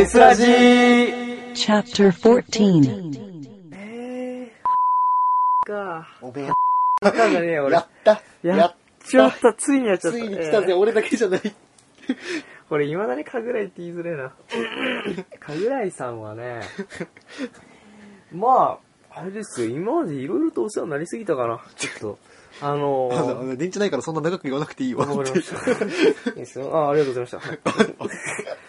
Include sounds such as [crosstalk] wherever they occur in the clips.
テスラジー Chapter 14えー、か。おめえ、わかんないね、俺。やったやっちゃった、ついにやっちゃった。ついに来たぜ、えー俺だけじゃない。これ、未だにかぐらいって言いづれえな。かぐらいさんはね、まあ、あれですよ、今までいろいろとお世話になりすぎたかな。ちょっと、あのあー、の電池ないからそんな長く言わなくていいわ。わかりました。いいですよ。あ、ありがとうございました。[laughs]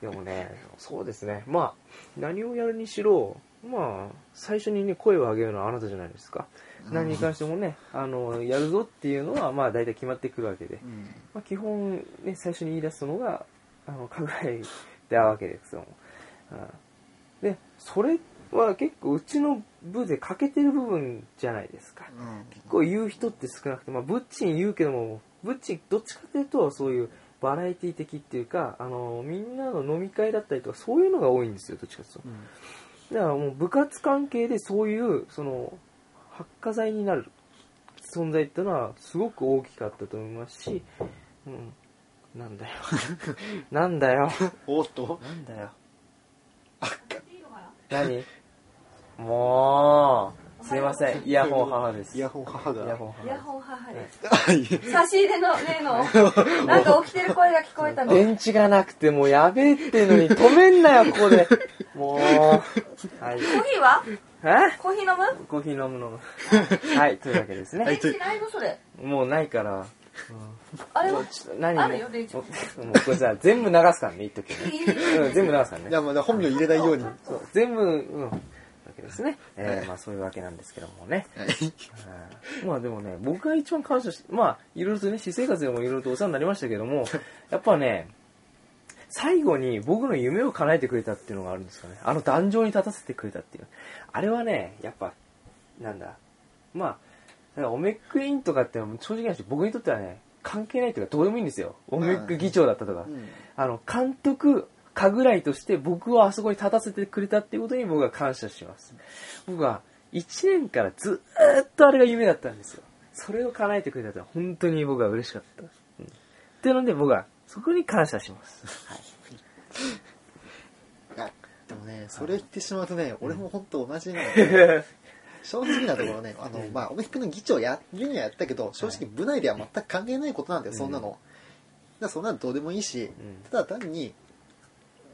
でもね、そうですね。まあ、何をやるにしろ、まあ、最初にね、声を上げるのはあなたじゃないですか。何に関してもね、あの、やるぞっていうのは、まあ、大体決まってくるわけで。うんまあ、基本、ね、最初に言い出すのが、あの、かぐらいであるわけですよ。うんで、それは結構うちの部で欠けてる部分じゃないですか。結構言う人って少なくて、まあ、ブッチン言うけども、ブッチンどっちかというと、そういうバラエティ的っていうか、あの、みんなの飲み会だったりとか、そういうのが多いんですよ、どっちかというと。だからもう部活関係でそういう、その、発火剤になる存在っていうのはすごく大きかったと思いますし、うん。なんだよ。[laughs] なんだよ。おっとなんだよ。何？もう、すいません。イヤホン母です。イヤホン母が。イヤホン母イヤホン母です。はい差し入れの例の、[laughs] なんか起きてる声が聞こえたの。電池がなくてもうやべえってのに止めんなよ、ここで。[laughs] もう。はい。コーヒーは？え？コーヒー飲む？コーヒー飲むの。はい、というわけですね。はい電池ないのそれ。もうないから。あれは？ちょっと何あもるよ電池もうこれさ、全部流すからね、言っとくね。うん、全部流すからねじゃ。あまあ本名入れないように。はそう全部、うん。わけですね。えー、まあそういうわけなんですけどもね。いうんまあでもね、僕が一番感謝し、まあ、いろいろとね、私生活でもいろいろとお世話になりましたけども、[laughs] やっぱね、最後に僕の夢を叶えてくれたっていうのがあるんですかね。あの壇上に立たせてくれたっていう。あれはね、やっぱ、なんだ、まあ、オメックインとかって正直な話、僕にとってはね、関係ないっていうかどうでもいいんですよ。オメック議長だったとか。うんあの、監督、かぐらいとして僕をあそこに立たせてくれたっていうことに僕は感謝します。僕は1年からずーっとあれが夢だったんですよ。それを叶えてくれたって本当に僕は嬉しかった。うん、っていうので僕はそこに感謝します。はい。でもね、それ言ってしまうとね、俺も本当同じなので、正直なところね、あの、まあ、オメックの議長やるにはやったけど、正直部内では全く関係ないことなんだよ、そんなの。だそんなのどうでもいいし、んただ単に、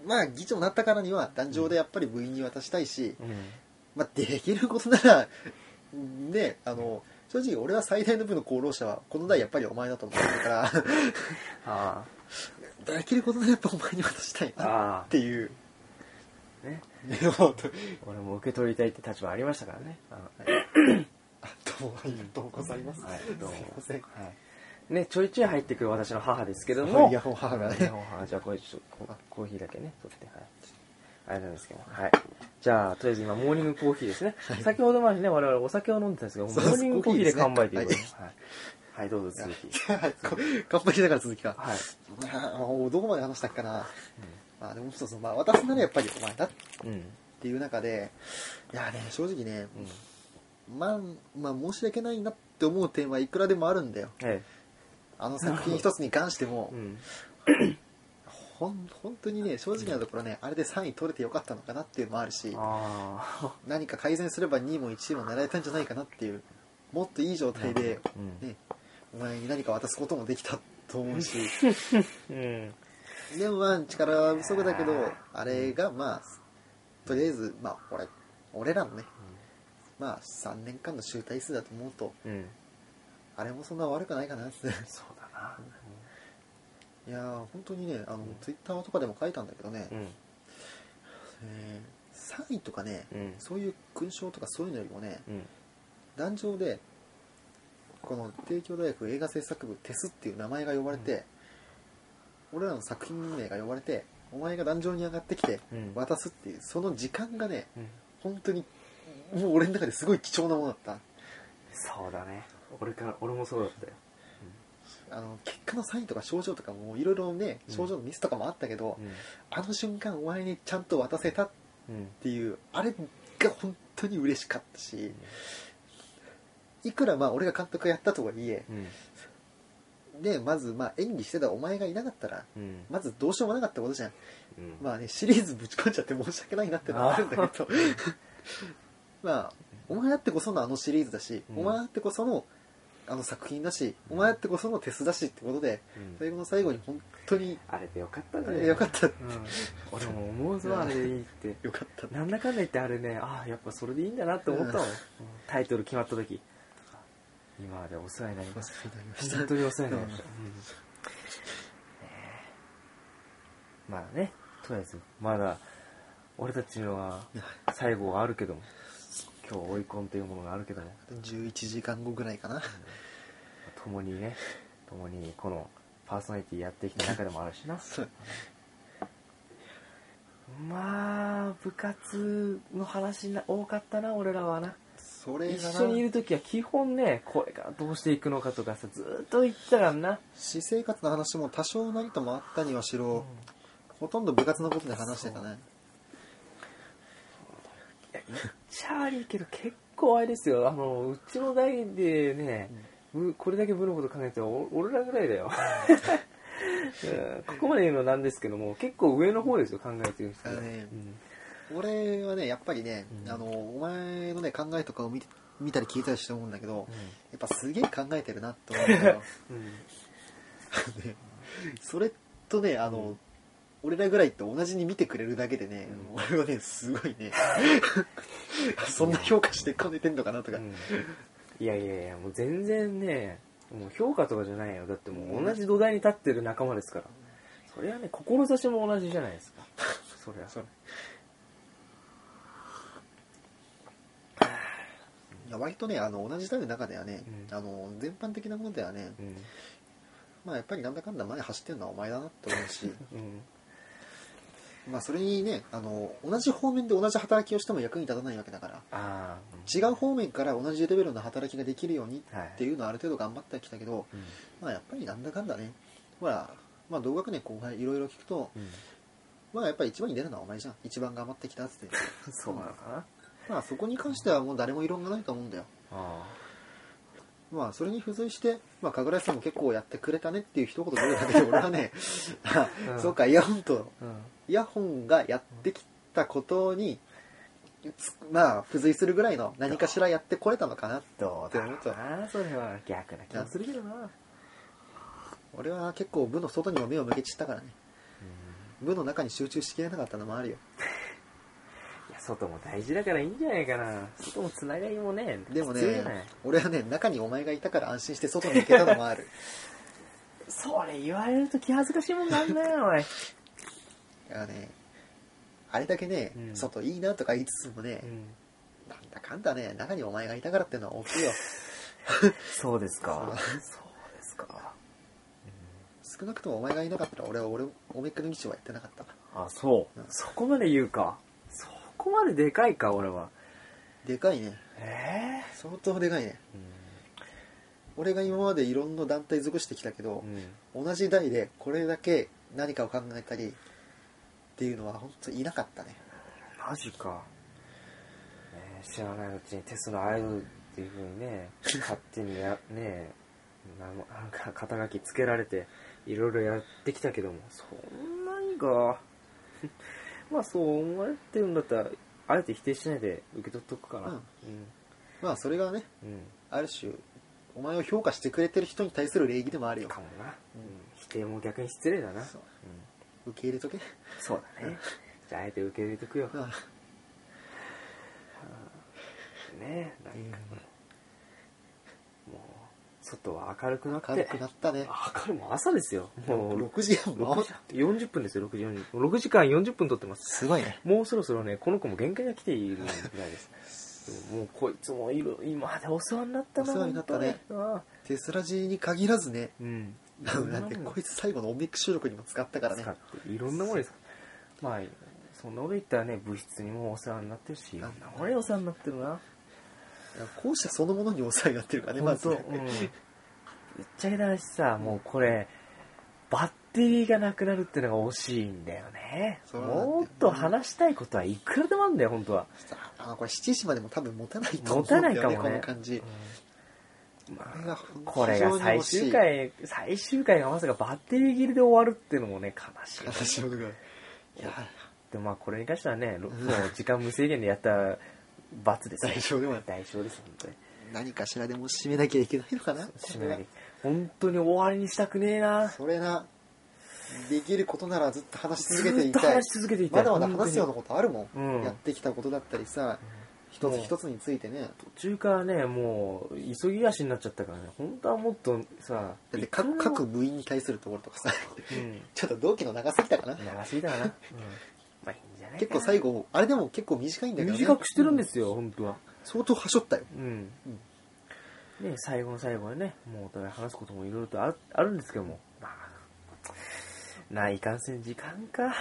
まあ、議長になったからには、壇上でやっぱり部員に渡したいし、うん。まあ、できることなら、ね、あの、正直俺は最大の部の功労者は、この代やっぱりお前だと思ってるから、[laughs] あできることならやっぱお前に渡したいあ。なあっていう。あ。ね。[laughs] 俺も受け取りたいって立場ありましたからね。あのどうもありがとうございます。はい、どうも。すいません。はい。ね、ちょいちょい入ってくる私の母ですけども。イヤホン母がねイヤホン母じゃあこれちょっとココーヒーだけね、取って、はい。あれなんですけど、はい。じゃあ、とりあえず今、モーニングコーヒーですね。先ほどまでね、我々お酒を飲んでたんですけど、モーニングコーヒーで乾杯ということで。はい。はい、どうぞ続き。はい、[laughs] こ乾杯しながら続きか。はい。あーどこまで話したっけな。まあでもそうそう、まあ渡すならやっぱりお前だっうん。ていう中で、いやね、正直ね、まあ、まあ申し訳ないなって思う点はいくらでもあるんだよ。えあの作品一つに関しても。ほん、[coughs] 本当にね、正直なところね、あれで3位取れてよかったのかなっていうのもあるし、あ [laughs] 何か改善すれば2位も1位も狙えたんじゃないかなっていう、もっといい状態で。ね、お前に何か渡すこともできたと思うし、うん。[laughs] でもまあ力は不足だけど、あれがまあ、とりあえず、まあ俺、俺らのね、まあ3年間の集大数だと思うと、うん。あれもそんな悪くないかなって。そうだな。いやー、本当にね、あの、ツイッターとかでも書いたんだけどね、うん。えー3位とかね、うん。そういう勲章とかそういうのよりもね、うん。壇上で、この帝京大学映画制作部テスっていう名前が呼ばれて、俺らの作品名が呼ばれて、お前が壇上に上がってきてうん渡すっていう、その時間がね、うん。本当に、もう俺の中ですごい貴重なものだった。そうだね。俺から、俺もそうだったよ。あの、結果のサインとか症状とかもいろいろね、うん。症状のミスとかもあったけど、うん。あの瞬間お前にちゃんと渡せたっうん。ていう、あれが本当に嬉しかったし、いくらまあ俺が監督やったとはいえ、うん。でまずまあ演技してたお前がいなかったらうん。まずどうしようもなかったことじゃん。うん。まあねシリーズぶち込んじゃって申し訳ないなってのはあるんだけど。[laughs] まあお前あってこそのあのシリーズだし、うん。お前あってこそのあの作品だし、お前あってこそのテスだしってことで、うん。最後の最後に本当にあれでよかったあねれよかった、うん、俺も思うぞあれでいいって。よかった。なんだかんだ言ってあれねああやっぱそれでいいんだなって思ったもん、タイトル決まった時。今までお世話になりました。本当にお世話になりました、うん。まあねとりあえずまだ俺たちのは最後はあるけども今日追い込んというものがあるけども11時間後ぐらいかな。共にね共にこのパーソナリティやってきた中でもあるしな。[laughs] まあ部活の話な多かったな俺らはな。それ一緒にいる時は基本ねこれからどうしていくのかとかさずーっと言ってたからな、私生活の話も多少なりともあったにはしろ、ほとんど部活のことで話してたねいや言っちゃ悪いけど結構あれですよ。あのうちの代でね、部これだけ部のこと考えて俺らぐらいだよ。[laughs] うん。ここまで言うのなんですけども結構上の方ですよ考えてる人が、あのねうん。俺はねやっぱりね、うん。あのお前のね考えとかを見て見たり聞いたりして思うんだけど、うん。やっぱすげえ考えてるなって思うんだよ。[laughs] うん。[laughs] ねそれとねあの、うん俺らぐらいって同じに見てくれるだけでね、俺はねすごいね。[laughs] そんな評価してこねてんのかなとか、うん。いやいやいやもう全然ねもう評価とかじゃないよ。だってもう同じ土台に立ってる仲間ですから。それはね志も同じじゃないですか。[laughs] そりゃ。そういや割とねあの同じ代の中ではね、うん。あの全般的なものではね、うん。まあやっぱりなんだかんだ前走ってるのはお前だなって思うし。[laughs] うんまあそれにねあの同じ方面で同じ働きをしても役に立たないわけだからああ違う方面から同じレベルの働きができるようにはい。っていうのはある程度頑張ってきたけど、うん。まあやっぱりなんだかんだね。ほらまあ同学年後輩いろいろ聞くとうん。まあやっぱり一番に出るのはお前じゃん。一番頑張ってきたっつって。[laughs] そうなのかな。まあそこに関してはもう誰も異論がないと思うんだよ。あまあそれに付随して、まあ、神楽井さんも結構やってくれたねっていう一言でだけで俺はね、あうん。[laughs] そうかイヤホンとあうん。イヤホンがやってきたことにつまあ付随するぐらいの何かしらやってこれたのかなどうだろう。ってなそれは逆な気もするけどな。俺は結構部の外にも目を向けちったからね。部の中に集中しきれなかったのもあるよ外も大事だからいいんじゃないかな。外もつながりもねでもね俺はね中にお前がいたから安心して外に行けたのもある。[laughs] それ言われると気恥ずかしいもんなんだよおい。いやねあれだけね、うん。外いいなとか言いつつもね、うん。なんだかんだね中にお前がいたからってのは大きいよ。[laughs] そうですか。そう。ですか。少なくともお前がいなかったら俺は俺おめっくの道はやってなかったあそう。うん。そこまで言うか。そこまででかいか俺は。でかいね。え相当でかいね。え俺が今までいろんな団体属してきたけどう、ん。同じ代でこれだけ何かを考えたりっていうのは本当いなかったね。マジか、ねえ知らないうちにテストのアイドルっていうふうにね [laughs] 勝手にやねななんか肩書きつけられていろいろやってきたけども。そんなにかまあそう思われてるんだったらあえて否定しないで受け取っとくかな。うん。まあそれがねうある種お前を評価してくれてる人に対する礼儀でもあるよ。かもな、うん、否定も逆に失礼だな。そう。うん、受け入れとけ。そうだね。じゃああえて受け入れとくよ、あねなんか、外は明るくなって。明るくなったね。明るいもう朝ですよ。もう6時半6回時40分ですよ6時40分6時間40分撮ってます。すごいね。もうそろそろねこの子も限界が来ているぐらいです。もうこいつもいる。今までお世話になったなお世話になったね。テスラジに限らずね。うん。だってこいつ最後のオミック収録にも使ったからね。使っていろんなものです。まあそんなこと言ったらね部室にもお世話になってるしいろんなものにお世話になってるな校舎そのものにお世話になってるからねまず本当、うん、ぶっちゃけた話さもうこれバッテリーがなくなるってのが惜しいんだよね。もっと話したいことはいくらでもあるんだよ本当は、あこれ7時までも多分持たないと思持たうんだよねないかもね。この感じ。これがこれが最終回、最終回がまさかバッテリー切りで終わるっていうのもね、悲しい。話をが。いやでもまあこれに関してはね、もう時間無制限でやった罰です、代償でも代償です、本当に。何かしらでも締めなきゃいけないのかな？締めなきゃ。本当に終わりにしたくねえな。それな。できることならずっと話し続けていずっとたい話し続けていたい。まだまだ話すようなことあるもん、うん。やってきたことだったりさ一つ一つについてね。途中からね、もう、急ぎ足になっちゃったからね、本当はもっとさ、だって各も各部員に対するところとかさ。うん。[laughs] ちょっと同期の長すぎたかな。長すぎたかな。結構最後あれでも結構短いんだけど、ね、短くしてるんですよ、本当は。相当はしょったようん。ね、最後の最後でね、もうお互い話すこともいろいろとあるあるんですけども、まあ、ないかんせん時間か。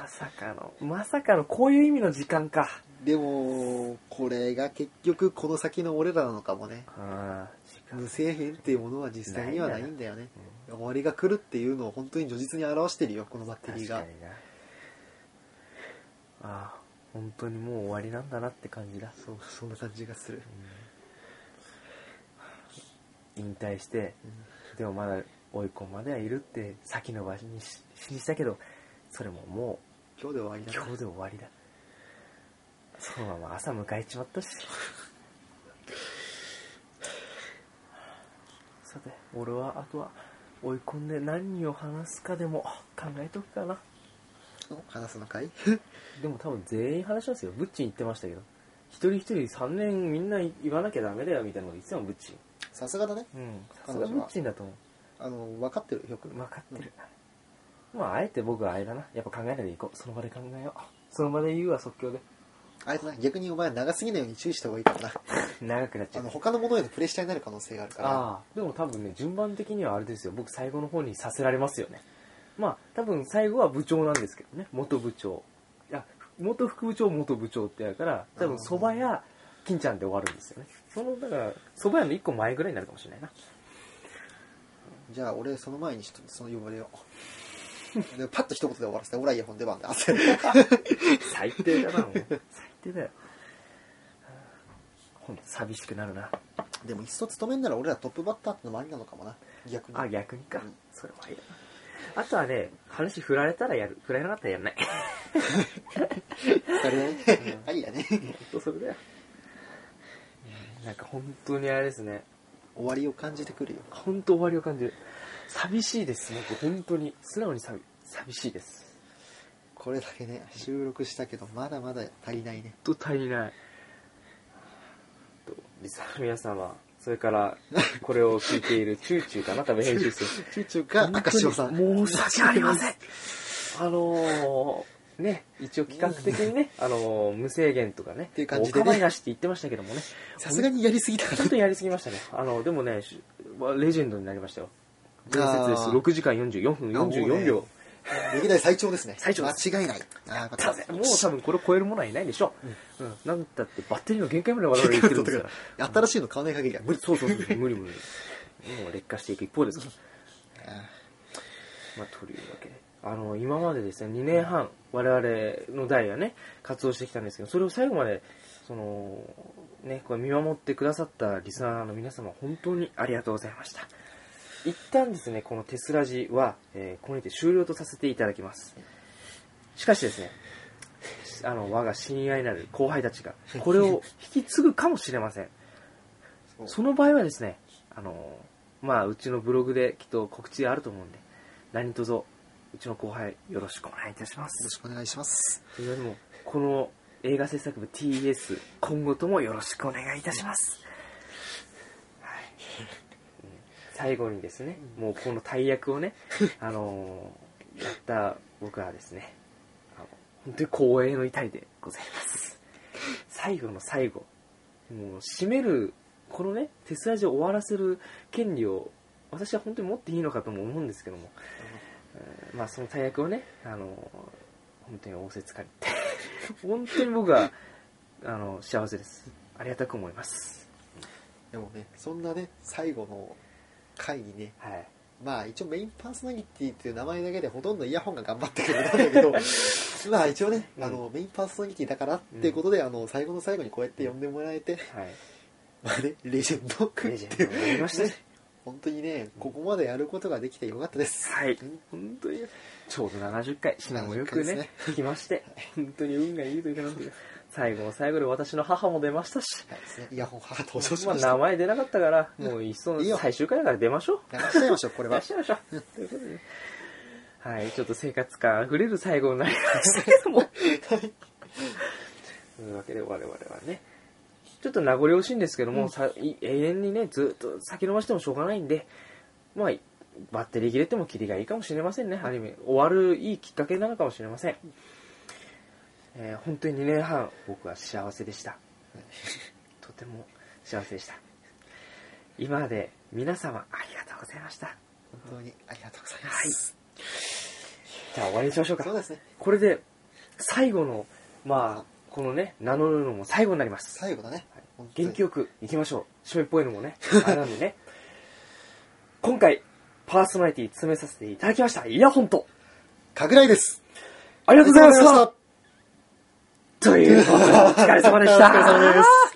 まさかの、まさかのこういう意味の時間か。でもこれが結局この先の俺らなのかもね。無制限っていうものは実際にはないんだよね終わりが来るっていうのを本当に如実に表してるよこのバッテリーが確かにな。ああ、本当にもう終わりなんだなって感じだ。そうそんな感じがする引退して、でもまだ追い込まではいるって先延ばしにししにしたけど、それもも今日で終わりだう今日で終わりだ。そのまま朝迎えちまったし。さて、俺はあとは追い込んで何を話すかでも考えとくかな。話すのかい？[laughs] でも多分全員話しますよ。ブッチン言ってましたけど。一人一人3年みんな言わなきゃダメだよみたいなこと言ってたもん、ブッチン。さすがだねうん。さすがブッチンだと思う。あの分かってるよく分かってる。まあ、あえて僕はあれだな。やっぱ考えないでいこう。その場で考えよう。その場で言うわ、即興で。あれだな逆にお前長すぎないように注意した方がいいかもな [laughs] 長くなっちゃうあの。他のものへのプレッシャーになる可能性があるからああ、でも多分ね、順番的にはあれですよ。僕最後の方にさせられますよね。まあ、多分最後は部長なんですけどね。元部長。いや、元副部長、元部長ってやるから、多分蕎麦屋、金ちゃんで終わるんですよね。その、だから、蕎麦屋の一個前ぐらいになるかもしれないな。じゃあ俺その前にちょっとその呼ばれよう [laughs] でパッと一言で終わらせて俺はイヤホン出番で汗 [laughs] 最低だな、もう。最低だよ。ほんと寂しくなるな。でもいっそ勤めんなら俺らトップバッターってのもありなのかもな逆にあ、逆にかうん。それもありだな。あとはね、話振られたらやる。振られなかったらやらない。それねありやねほんとそれだよ。なんか本当にあれですね。終わりを感じてくるよ本当終わりを感じる。寂しいです、僕。本当に。素直に寂寂しいです。これだけね収録したけどまだまだ足りないね本当足りない。とリスナーの皆様、それから、これを聞いているチューチューかな？多分編集する。チューチューが赤潮さん申し訳ありません。あのー、ね、一応企画的にね、あのー無制限とかね、っていう感じでねお構いなしって言ってましたけどもね、さすがにやりすぎたかちょっとやりすぎましたね。あの、でもね、しレジェンドになりましたよ。伝説です。あー6時間44分あもう44ね秒。[laughs] 歴代最長ですね最長です間違いないあーよかったもう多分これを超えるものはいないでしょう。うん。なんだってバッテリーの限界まで我々言ってるんですから。[laughs] 新しいの買わない限りは無理そうそうそう、無理無理。もう劣化していく一方ですから。まあ、というわけで。あの、今までですね、2年半、我々の代はね、活動してきたんですけど、それを最後まで、その、ね、これ見守ってくださったリスナーの皆様、本当にありがとうございました。一旦ですね、このテスラジは、えーここにて終了とさせていただきます。しかしですね、あの、我が親愛なる後輩たちが、これを [laughs] 引き継ぐかもしれません。その場合はですね、あの、まあ、うちのブログできっと告知あると思うんで、何卒、うちの後輩よろしくお願いいたしまよろす。しくお願いしますというよりも、この映画制作部 TS、今後ともよろしくお願いいたします。はい。うん最後にですね、もうこの大役をね、[laughs] あのやった僕はですね、あの本当に光栄の痛いでございます。最後の最後、もう締める、このね、テスラジを終わらせる権利を、私は本当に持っていいのかとも思うんですけども、えーまあその大役をね、あの本当に仰せつかり [laughs] 本当に僕はあの幸せです。ありがたく思います。でもねそんなね最後の回にね。はい。まあ一応メインパーソナリティっていう名前だけでほとんどイヤホンが頑張ってくれたんだけど。[laughs] まあ一応ね、うんあのメインパーソナリティだからっていうことで、あの最後の最後にこうやって呼んでもらえてはい。まあね、レジェンドレジェンドになりましたし。[laughs] 本当にね、ここまでやることができてよかったです。はい。本当に、ちょうど70回、品もよく70回ねで、来まして、[laughs] 本当に運がいいというかなんていうか、最後の最後で私の母も出ましたし、ね。イヤホン母登場しまあました。名前出なかったから、もういっそ最終回だから出ましょう。流しちゃいましょう、これは出し。ちゃいましょう。ということで、はい、ちょっと生活感あふれる最後になりましたけども。というわけで我々はね、ちょっと名残惜しいんですけども、さい永遠にね、ずっと先延ばしてもしょうがないんで、まあ、バッテリー切れても切りがいいかもしれませんね、アニメ。終わるいいきっかけなのかもしれません。えー本当に2年半、僕は幸せでした。[laughs] とても幸せでした。今まで皆様ありがとうございました。本当にありがとうございます。じゃあ終わりにしましょうかそう。ですね。これで最後の、まあ、このね、名乗るのも最後になります。最後だね。本当に元気よく行きましょう。締めっぽいのもね、あれなんでね。[laughs] 今回、パーソナリティ詰めさせていただきました。イヤホンと、かぐらいです。ありがとうございましたということで、お疲れ様でした。お疲れ様です。